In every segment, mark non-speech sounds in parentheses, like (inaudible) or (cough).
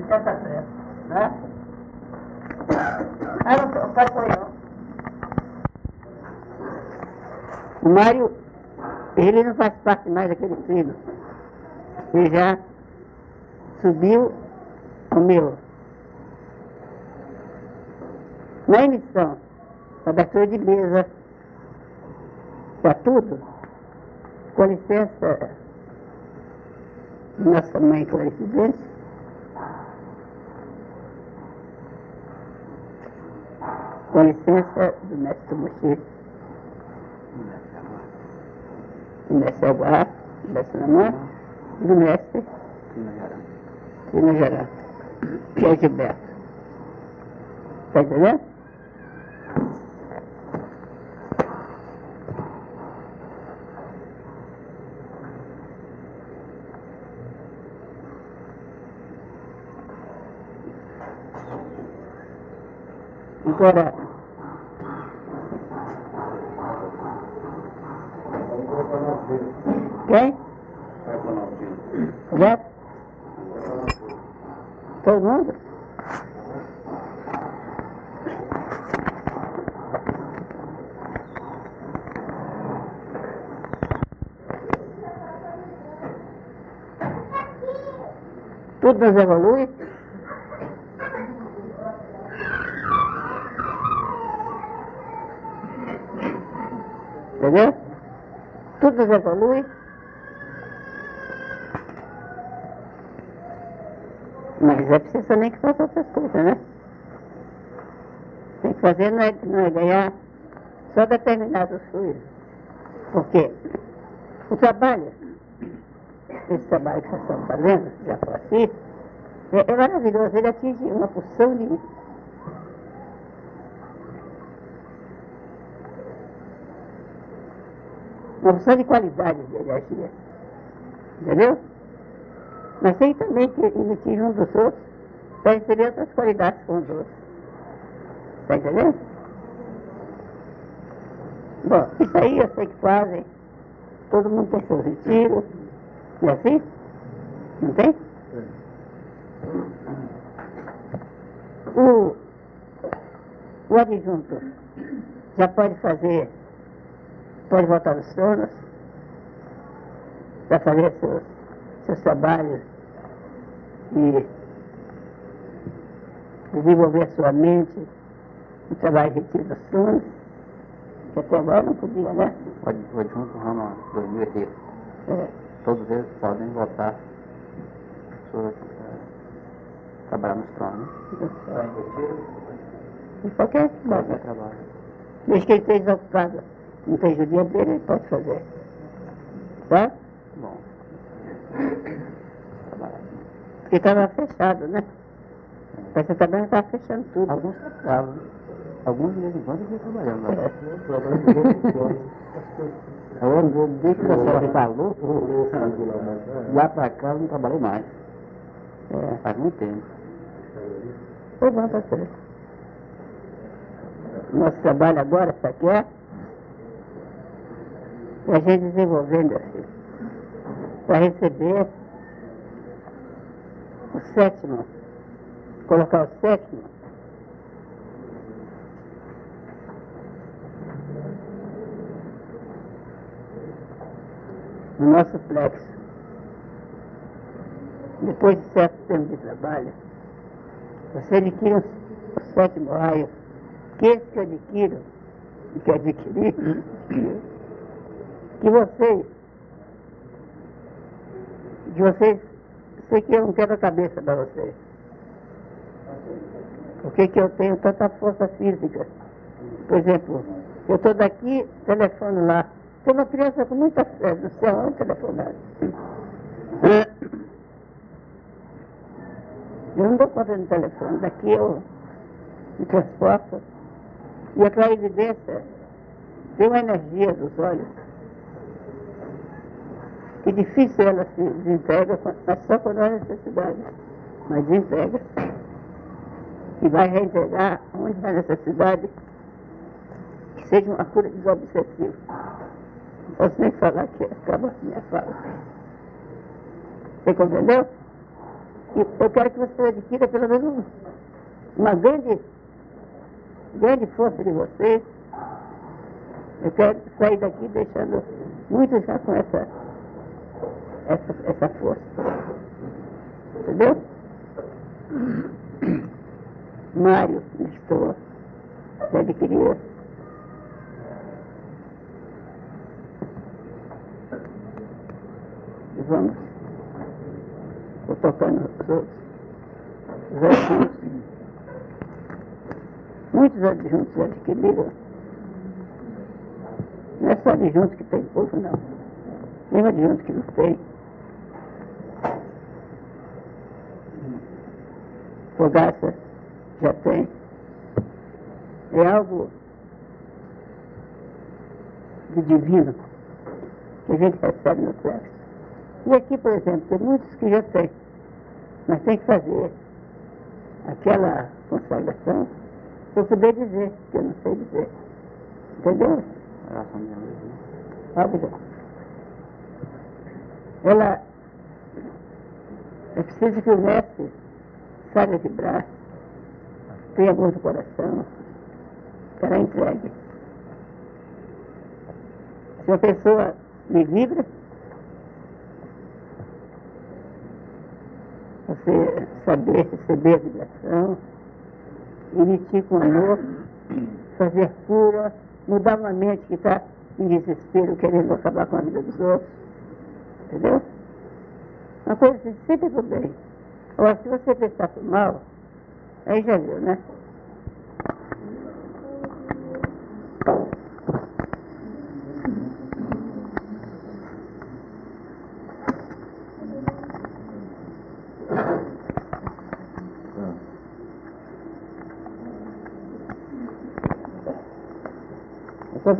licença pressa, né? Ah, não, pai foi não. O Mário, ele não faz parte mais daquele trilho. Ele já subiu o meu. Na emissão, abertura de mesa, para tudo, com licença, nossa mãe Clarice Bentes, com licença do mestre Mochi, do mestre Aguar, do mestre Namã, e do mestre Tina Gerard, que é Gilberto. Está entendendo? Agora, quem? Já? Todo mundo? Tudo nos evolui. Entendeu? Tudo nos evolui. Mas é preciso também que faça outras coisas, né? Tem que fazer não é, não é ganhar só determinados fluidos. Porque o trabalho, esse trabalho que nós estamos fazendo, já foi assim, é, é maravilhoso. Ele atinge uma porção de uma porção de qualidade de energia. Entendeu? Mas tem também que emitir um dos outros para receber outras qualidades com os outros. Está entendendo? Bom, isso aí eu sei que fazem. Todo mundo tem seus retiros. Não é assim? Não tem? O, o adjunto já pode fazer, pode voltar nos tronos para fazer seus, seus trabalhos e desenvolver sua mente, o trabalho retiro dos tronos, que até agora não podia, né? O ad- o adjunto Rama 2003, É, todos eles podem votar eh, trabalhar nos tronos. em qualquer lugar. trabalho. Desde que ele esteja ocupado, não tem judia dele, ele pode fazer. Tá? Bom. Porque estava fechado, né? Essa também estava fechando tudo. Alguns trabalham. Alguns de vez em quando estão trabalhando. É. Né? Eu, desde que a senhora falou, lá pra cá eu não trabalhei mais. É, Faz muito tempo. Foi bom para você. Nosso trabalho agora, sabe que é? É a gente desenvolver, meu para receber o sétimo, colocar o sétimo no nosso plexo. Depois de certo tempo de trabalho, você adquire o o sétimo raio, que esse que adquiro, que adquiri, que vocês, que vocês, sei que eu não quero a cabeça para vocês. Por que eu tenho tanta força física? Por exemplo, eu estou daqui, telefono lá. Tem uma criança com muita fé, aonde telefonar. Eu não dou conta do telefone, daqui eu me transporto. E a clarividência tem uma energia dos olhos que difícil ela se desintegra, mas só quando há necessidade. Mas desintegra. E vai reintegrar onde há necessidade que seja uma cura desobsessiva. Não posso nem falar que acaba a minha fala. Você compreendeu? Eu quero que você adquira pelo menos uma grande, grande força de vocês. Eu quero sair daqui deixando muito já com essa, essa, essa força. Entendeu? Mário, estou, já adquiriu. Vamos. Estou tocando os outros. Os adjuntos. Muitos adjuntos adquiriram. Não é só adjuntos que tem povo, não. Tem adjuntos que não tem. Fogaça já tem. É algo de divino que a gente recebe no céu. E aqui, por exemplo, tem muitos que já têm, mas tem que fazer aquela consagração para eu poder dizer, que eu não sei dizer. Entendeu? Óbvio. Ela é preciso que o mestre saiba vibrar, tenha amor do coração, ela entregue. Se a pessoa me vibra, você saber receber a vibração, emitir com amor, fazer cura, mudar uma mente que está em desespero, querendo acabar com a vida dos outros. Entendeu? Uma coisa assim, sempre pro bem. Agora, se você pensar pro mal, aí já viu, né?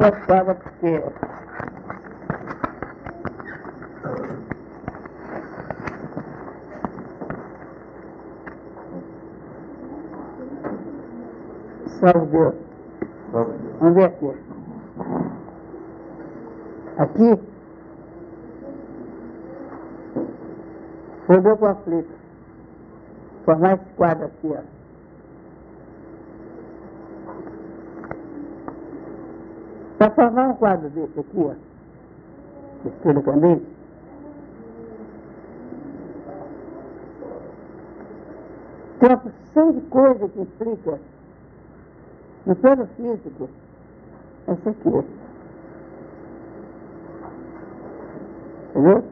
Preocupada porque salve Deus. Vamos ver aqui. Aqui foi o meu conflito. Formar esse quadro aqui, ó. Para formar um quadro desse aqui, ó, espelho candente, tem uma porção de coisa que implica no plano físico. Esse aqui. Entendeu?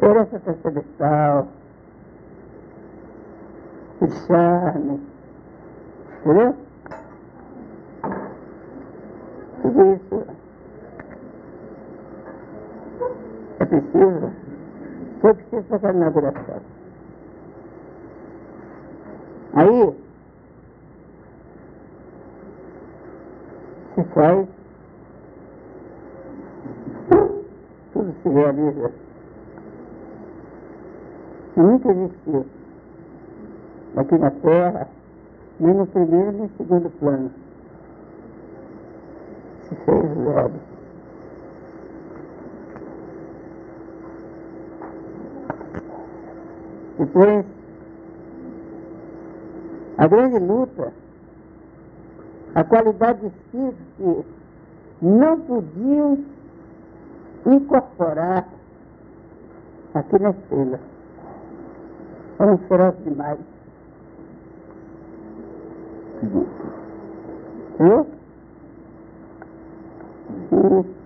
Herança transcendental, o charme, entendeu? Tudo isso preciso, foi preciso fazer a inauguração. Aí, se faz, tudo se realiza. Nunca existiu, aqui na Terra, nem no primeiro nem no segundo plano se fez Depois, a grande luta, a qualidade de espírito que não podiam incorporar aqui na estrela. Eram ferozes demais. Viu? E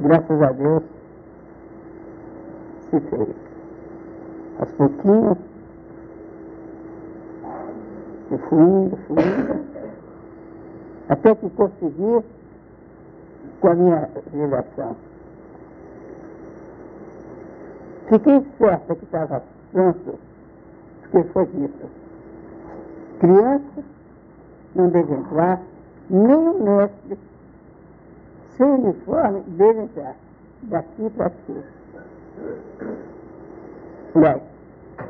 graças a Deus fez. Aos pouquinhos, eu fui indo, fui indo, até que consegui com a minha revelação. Fiquei certa que estava pronto, porque foi dito. Criança não deve entrar, nem o mestre, sem uniforme, deve entrar, daqui para aqui. Aliás,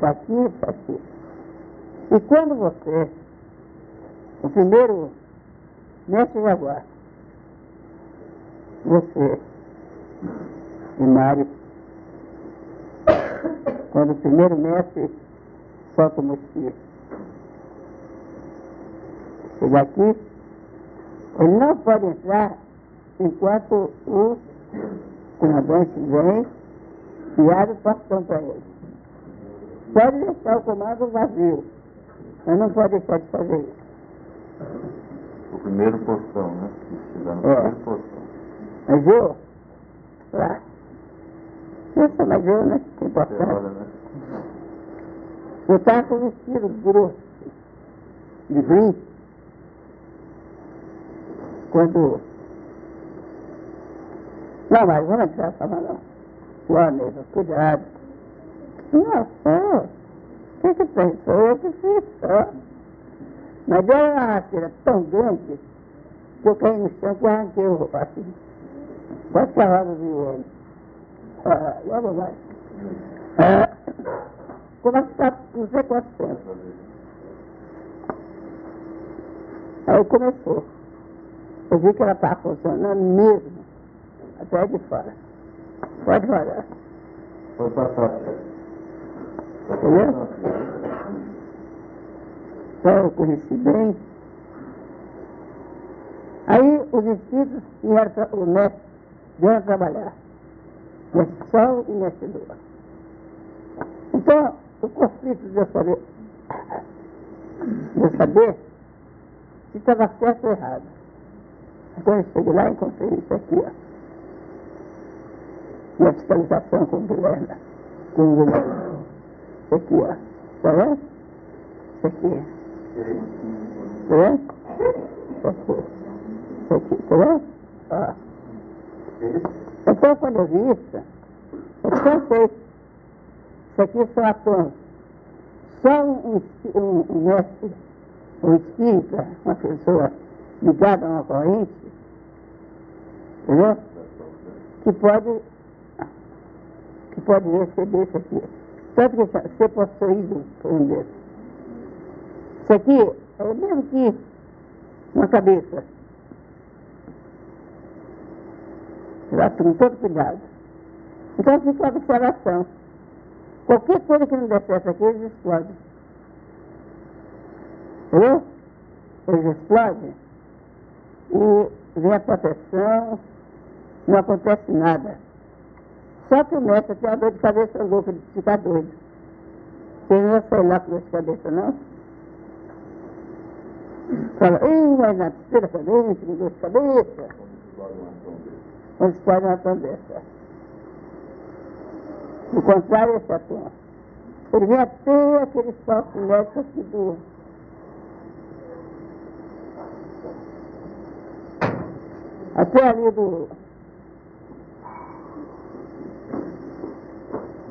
daqui para aqui. E quando você, o primeiro mestre Jaguar, você e Mário, quando o primeiro mestre solta o mosquito. Chega aqui, ele não pode entrar enquanto o comandante vem e abre o portão para ele. Pode deixar o comando vazio, mas não pode deixar de fazer isso. O primeiro portão, né? Chegar no É. primeiro portão. Mas eu, lá, nossa, mas eu, né? Que importante. né? Eu estava com vestido grosso, de brim, quando... Não, mas vamos entrar falar não. Wanderson, cuidado. Não, só. O que pensou? Que fiz só. Mas deu uma rasteira tão grande que eu caí no chão que arranquei o assim. Quase que a roda do joelho. Ah, logo mais. Ah, como é que está, não sei quanto tempo. Aí começou. Eu vi que ela estava funcionando mesmo, até de fora. Pode rodar. Foi passar. Entendeu? Então eu conheci bem. Aí os espíritos vieram, o mestre vieram trabalhar. Nesse sol e nesse lua. Então, o conflito de eu saber, de eu saber se estava certo ou errado. Então eu cheguei lá e encontrei isso aqui, ó. Minha fiscalização com Guilherme. Com o Guilherme. Isso aqui, ó. Tá vendo? Isso aqui. Tá vendo? Isso aqui. Isso aqui, tá vendo? Ó. Então, quando eu vi isso, eu pensei, isso aqui são atores. Só um, um, um mestre, um espírita, uma pessoa ligada a uma corrente, entendeu? Que pode, pode receber isso aqui. Tanto que ser possuído por um desses. Isso aqui é o mesmo que uma cabeça. Lá com todo cuidado. Então fica a observação. Qualquer coisa que não der certo aqui, eles explodem. Entendeu? Eles explodem e vem a proteção, não acontece nada. Só que o mestre tem uma dor de cabeça louca de ficar doido. Você não vai sair lá com dor de cabeça, não? Fala, ei, vai na terceira cabeça, com dor de cabeça. Quando explode uma atom dessa. Do contrário, esse atom. Ele vem até aquele salto médico aqui do. Até ali do.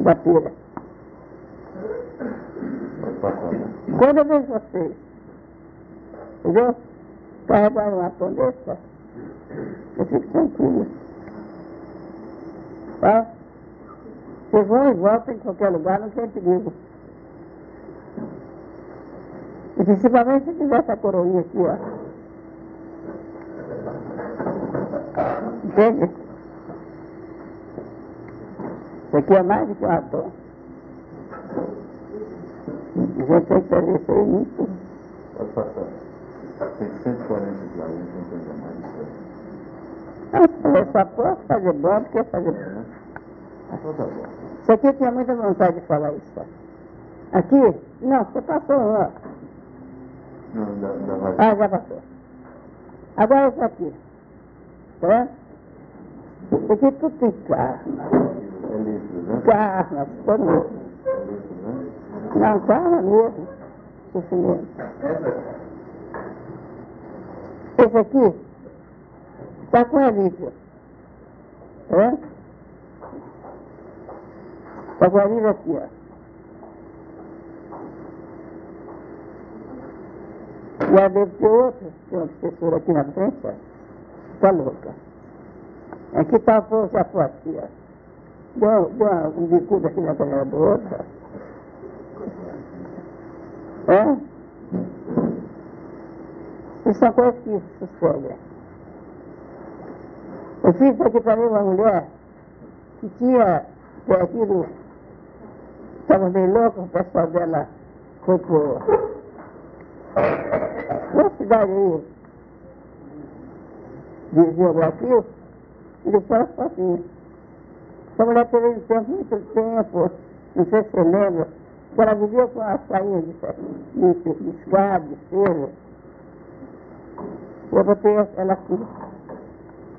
Da pira. Quando eu vejo vocês, entendeu? Carregar uma atom dessa, eu fico tranquilo. Tá? Vocês vão e voltam em qualquer lugar, não tem perigo. E principalmente se tiver essa coroinha aqui, ó. Entende? Isso aqui é mais do que um atom. A gente tem que fazer isso aí muito. Pode passar. Tem 140 lá, não tem mais. Ah, Eu só posso fazer bom porque fazer bom. Isso aqui eu tinha muita vontade de falar isso. Aqui? Não, você passou, ó. Não. Ah, já passou. Agora isso aqui. Tá vendo? Isso aqui tudo tem carro. É litro, né? Não, carro mesmo. Sofrimento. Esse aqui está com a. Tá vendo? Está com a Lívia aqui, ó. Ela deve ter outra, uma professora aqui na frente, ó. Está louca. Aqui está já foi aqui, ó. Uma- um bicudo aqui na ó. É? Isso que sucedem. Eu fiz aqui para mim uma mulher que tinha perdido estava bem louca, o pessoal dela foi por uma cidade aí, dizia Brasil, e deixou ela Essa mulher teve um tempo, muito tempo, não sei se você lembra, que ela vivia com a saída de, de, de escada, de cedo. Eu botei ela aqui.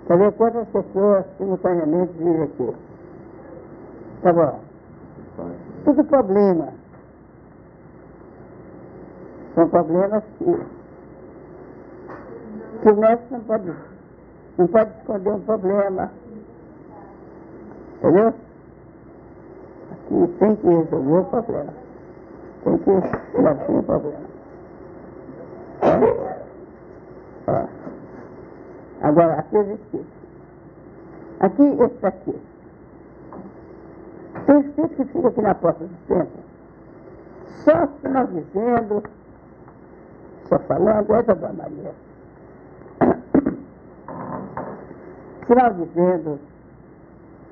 Para ver quantas pessoas simultaneamente vivem aqui. Tá bom. Tudo problema. São problemas que, que médico não pode, não pode esconder um problema. Entendeu? Aqui tem que resolver o problema. Tem que resolver o problema. Agora, aqui eu esqueci. Aqui, esse aqui. Tem espírito que fica aqui na porta do templo, só sinal dizendo, só falando, essa da Maria. Sinal dizendo,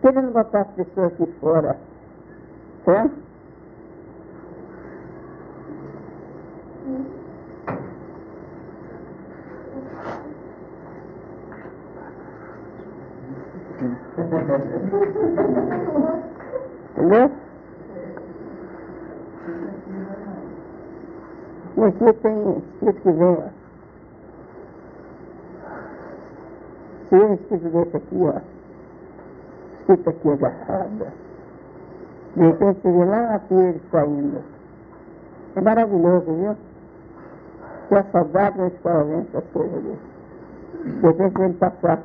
querendo botar as pessoas aqui fora, certo? Entendeu? E aqui tem escrito que vem, ó. Se um escrito desse aqui, ó, escrito aqui agarrado, de repente você vê lá ele saindo. É maravilhoso, viu? Que a saudade não estava vendo essas coisas ali. De repente ele passar.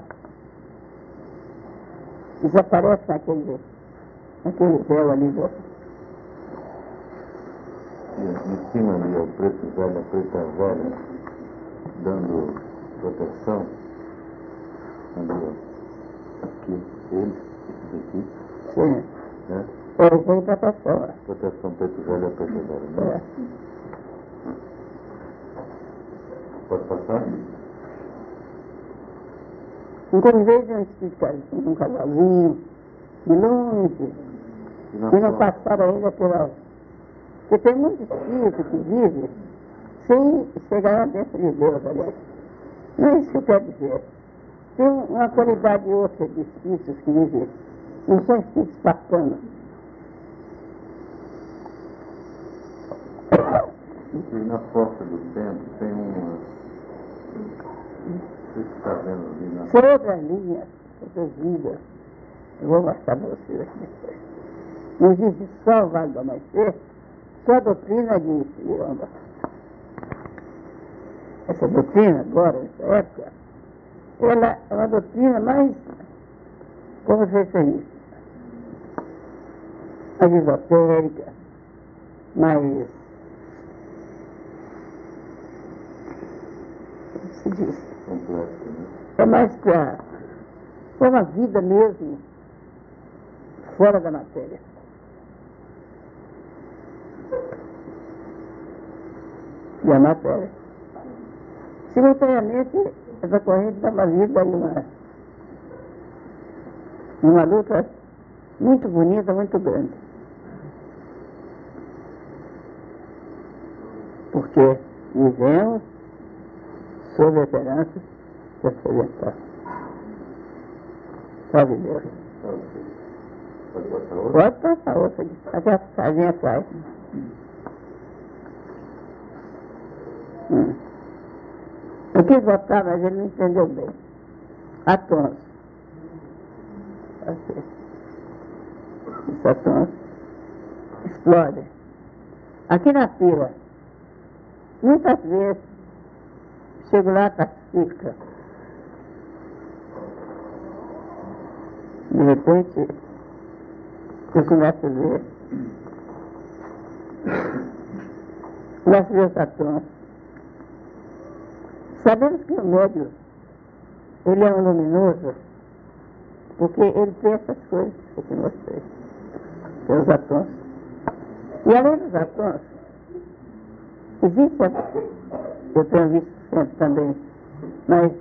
Desaparece naquele aquele véu ali. E em cima ali, o preto velho, a preta velha, dando proteção. Aqui, ele, daqui, Sim. né? Ele veio para pessoa. Proteção preto velho, a preta velha, É. né? Pode passar? Então, vez de um espírito, um casalzinho, de longe, E não frente? passaram ainda pela. Porque tem muito espírito que vive sem chegar lá dentro de Deus, aliás. Não é isso que eu quero dizer. Tem uma qualidade outra de espíritos que vivem. Não são espíritos passanos. E na porta do templo tem uma. Você está vendo ali na. São outras linhas, outras vidas. Eu vou mostrar para vocês aqui depois. Não existe só o Vale do Amanhecer, só a doutrina de Miranda. Essa doutrina agora, nessa época, ela é uma doutrina mais, isso, mais esotérica, mais, como se diz, completa, né? é mais para uma vida mesmo fora da matéria. E a matéria. Simultaneamente, essa corrente dá uma vida e uma, uma luta muito bonita, muito grande. Porque vivemos sob a esperança de aposentar. Sabe Deus? Pode passar outra? Pode passar até a casinha atrás. Hum. Eu quis botar, mas ele não entendeu bem. Atons. Assim. Os atons explodem. Aqui na fila, muitas vezes, chego lá, está fica. De repente, eu começo a ver. Começo a ver os atons. Sabemos que o médio, ele é um luminoso, porque ele tem essas coisas que eu te mostrei. Tem os atons. E além dos atons, existe, eu tenho visto sempre também, mas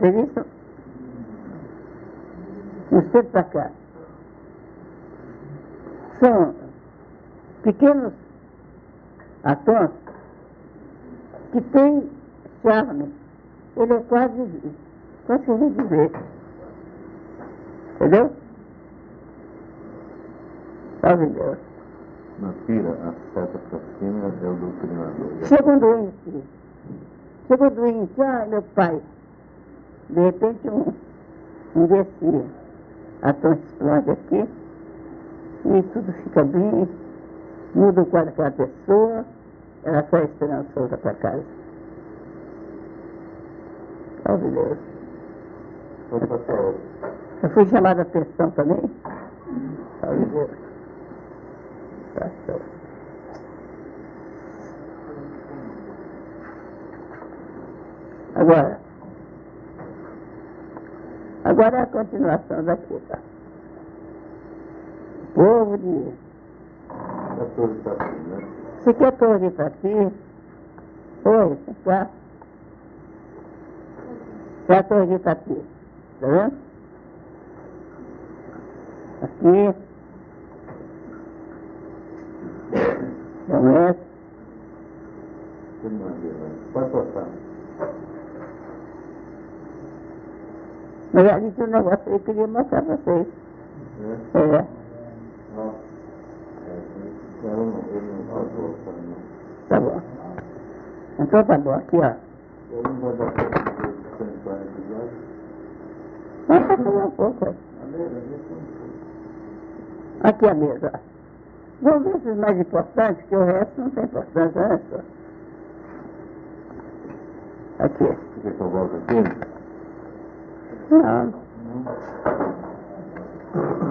tenho visto uns tempos para cá, são pequenos atons que têm charme. Ele é quase, eu dizer. Entendeu? Salve Deus. Na pira, a seta para cima é o doutrinador. Chega um doente. Chega um doente, ah, meu pai. De repente um, um desse ator explode aqui e tudo fica bem, muda o quadro daquela pessoa, ela sai esperançosa para casa. Outro. Eu fui chamada a atenção também. Deus. Tá. Agora, agora é a continuação daqui, tá? Povo de. 14 para cima, né? Quer torre para aqui? Oi, vem a torre para aqui? Tá vendo? Aqui. Tem uma né? Pode passar. Mas ali tinha um negócio que eu queria mostrar para vocês. É. Ó. É, eu não, ele não não. Tá bom. Então tá bom, aqui ó. Eu não vou dar Aqui a mesa. Vamos ver esses mais importantes, que o resto não tem importância, né? só? Aqui. Você eu volte aqui? Não.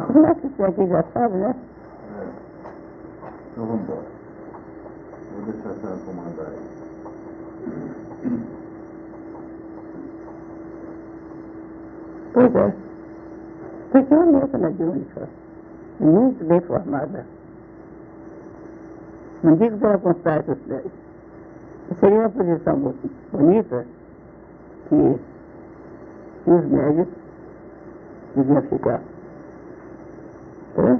Como é que você aqui já sabe, né? É. Então vamos embora. Vou deixar a senhora comandar aí. Pois é. Porque é uma mesa mediúnica. Muito bem formada. Não digo pela contrário, seria uma posição bo- bonita que, que os médios deviam ficar. É?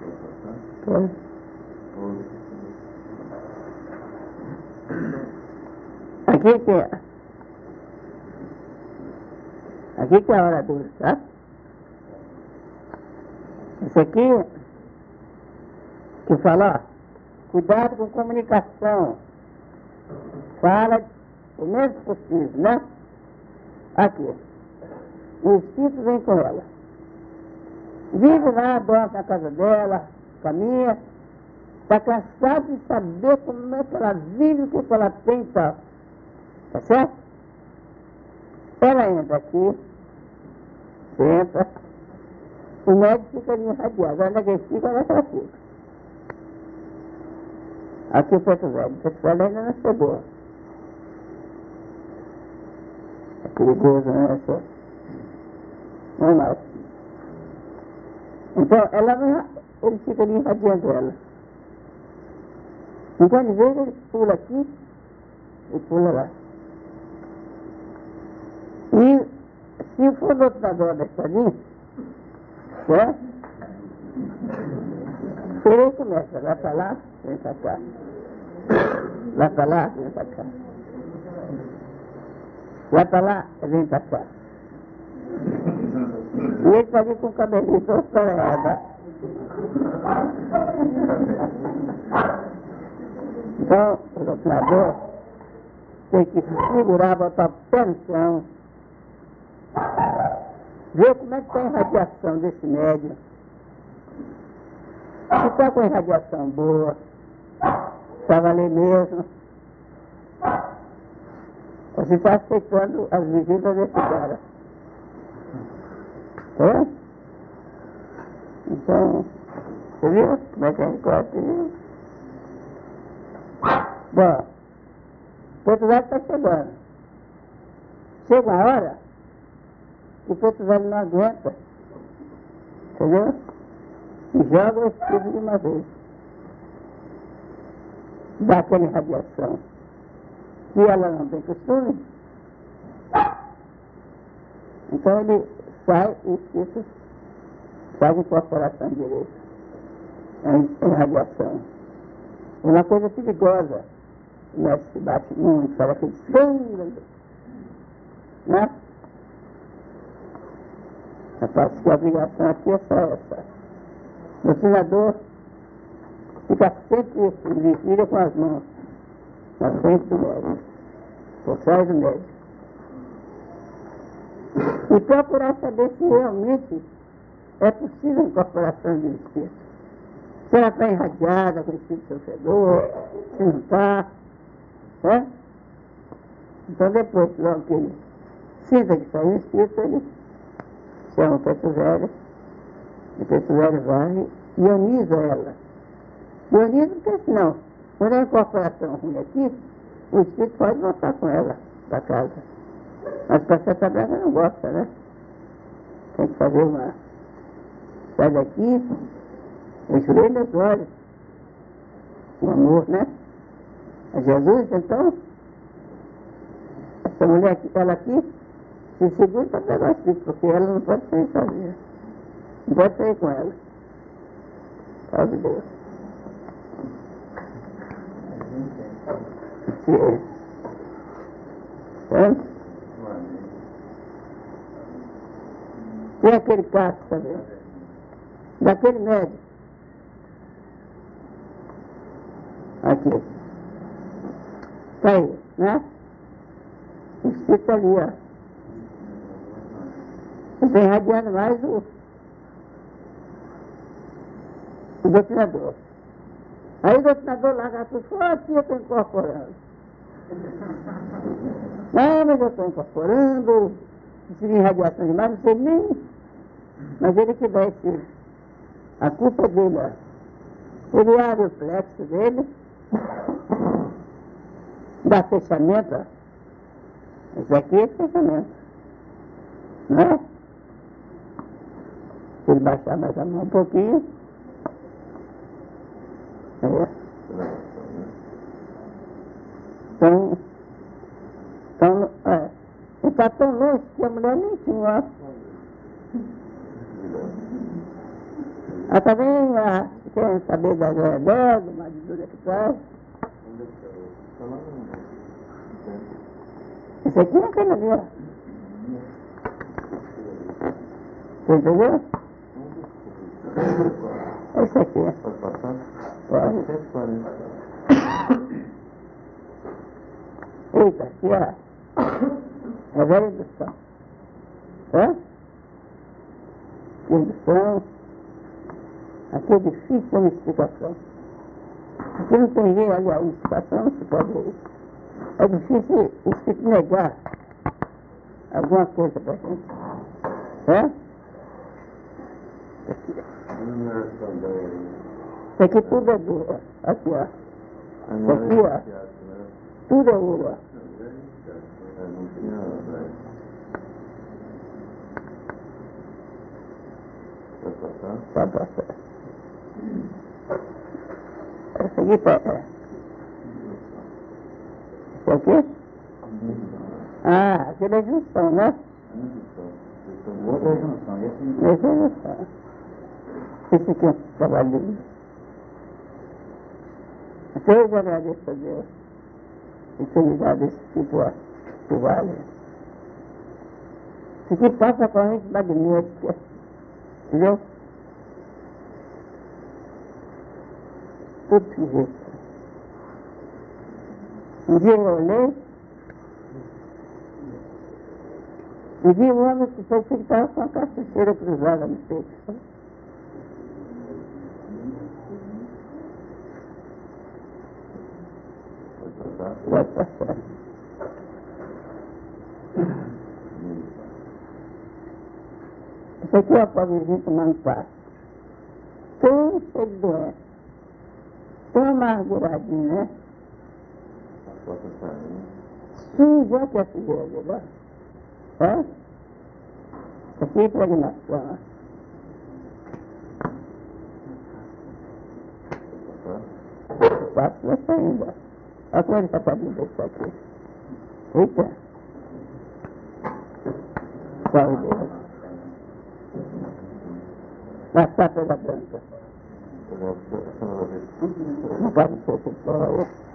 Pode passar? Pode. Ou- É. Aqui que é a hora dura, tá? Esse aqui que fala, ó, cuidado com comunicação. Fala o menos possível, né? Aqui. O espírito vem com ela. Vive lá, dorme na casa dela, caminha. Está cansado de saber como é que ela vive, o que, que ela tem tal. Tá certo? Ela entra aqui, senta, o médico fica ali irradiado. Onde é que ele fica, é ela fica. Aqui o Preto Velho, o Preto Velho ainda não chegou. É perigoso, né? Essa... Normal. Então, ela não, ele fica ali irradiando ela. Então, às vezes, ele pula aqui e pula lá. E do outro lado da escadinha, certo? Ele começa, vai pra lá, vem pra cá. Vai pra lá, vem pra cá. Vai pra lá, vem pra cá. E ele tá ali com o cabelinho todo. Então, o doutor tem que se segurar, botar o pé no chão, ver como é que está a irradiação desse médium. Se está com irradiação boa, está valer mesmo. Se está aceitando as visitas desse cara. É? Então, você viu como é que a gente corta, viu? Bom, Porto Velho está chegando. Chega uma hora o Velho não aguenta. Entendeu? E joga o espírito de uma vez. Dá aquela irradiação. Se ela não tem costume, então ele sai o espírito, faz incorporação direita em, em radiação. Uma coisa perigosa. O médico se bate muito, fala aquele escândalo. Né? Eu faço que a obrigação aqui é só essa. O treinador fica sempre, vira com as mãos na frente do médico, por trás do médico. E procurar saber se realmente é possível a incorporação do espírito. Se ela está irradiada com o espírito sofredor, se não está. Né? Então depois, logo que ele sinta que saiu o espírito, ele chama preto velho, e preto velho vai e ioniza ela. Ioniza porque senão, quando a incorporação ruim aqui, o espírito pode voltar com ela para casa. Mas para Santa Branca não gosta, né? Tem que fazer uma. Sai daqui, o joelho e os olhos. O amor, né? A Jesus, então, essa mulher aqui, ela aqui, se segura para pegar porque ela não pode sair sozinha. Não pode sair com ela. Salve Deus. Se, é? Tem aquele caso também, daquele médico. Aqui. Tá aí, né? O espírito ali, ó. Vem radiando mais o, o doutrinador. Aí o doutrinador larga tudo, falou, aqui eu estou incorporando. (laughs) Não, mas eu estou incorporando, consegui radiação demais, não sei nem. Mas ele que dá esse. A culpa dele, ó. Ele abre o plexo dele, (laughs) dá fechamento, ó. Esse aqui é fechamento. Não é? Ele baixar mais a mão um pouquinho. É. Então, então é, ele está tão longe que a mulher nem tinha. Ela também ah, quer saber da glória dela, do marido que traz. Esse aqui é aquele ali, ó. Você entendeu? Esse aqui. Pode passar? Pode. 140. Eita, aqui, ó. É a velha indução. Hã? Indução. Aqui é difícil a explicação. Aqui não tem jeito, olha, a explicação não se pode ver. É difícil o espírito negar alguma coisa pra gente. Hã? Aqui. Isso aqui tudo é duro. Aqui, ó. Aqui, ó. Tudo é passar? Pode passar. Essa aqui tá. é. Isso aqui? Ah, aquele é junção, né? Outra é junção, Esse é junção. Esse aqui é um trabalhinho. Então eu agradeço a Deus. E se me dá desse tipo, que vale. Isso aqui passa a corrente magnética. Entendeu? Tudo que vê. Um dia eu olhei, e vi um homem que que estava com a cartucheira cruzada no peito. Aqui é o pobrezinho tomando passo. Tão cheio. Tão amarguradinho, né? Suja que é ó. Ó. Isso aqui é impregnação, ó. Pode O passo vai saindo, ó. Acorda, Fabinho, por favor. Opa! Salve. Na capa da branca. Não pode se não.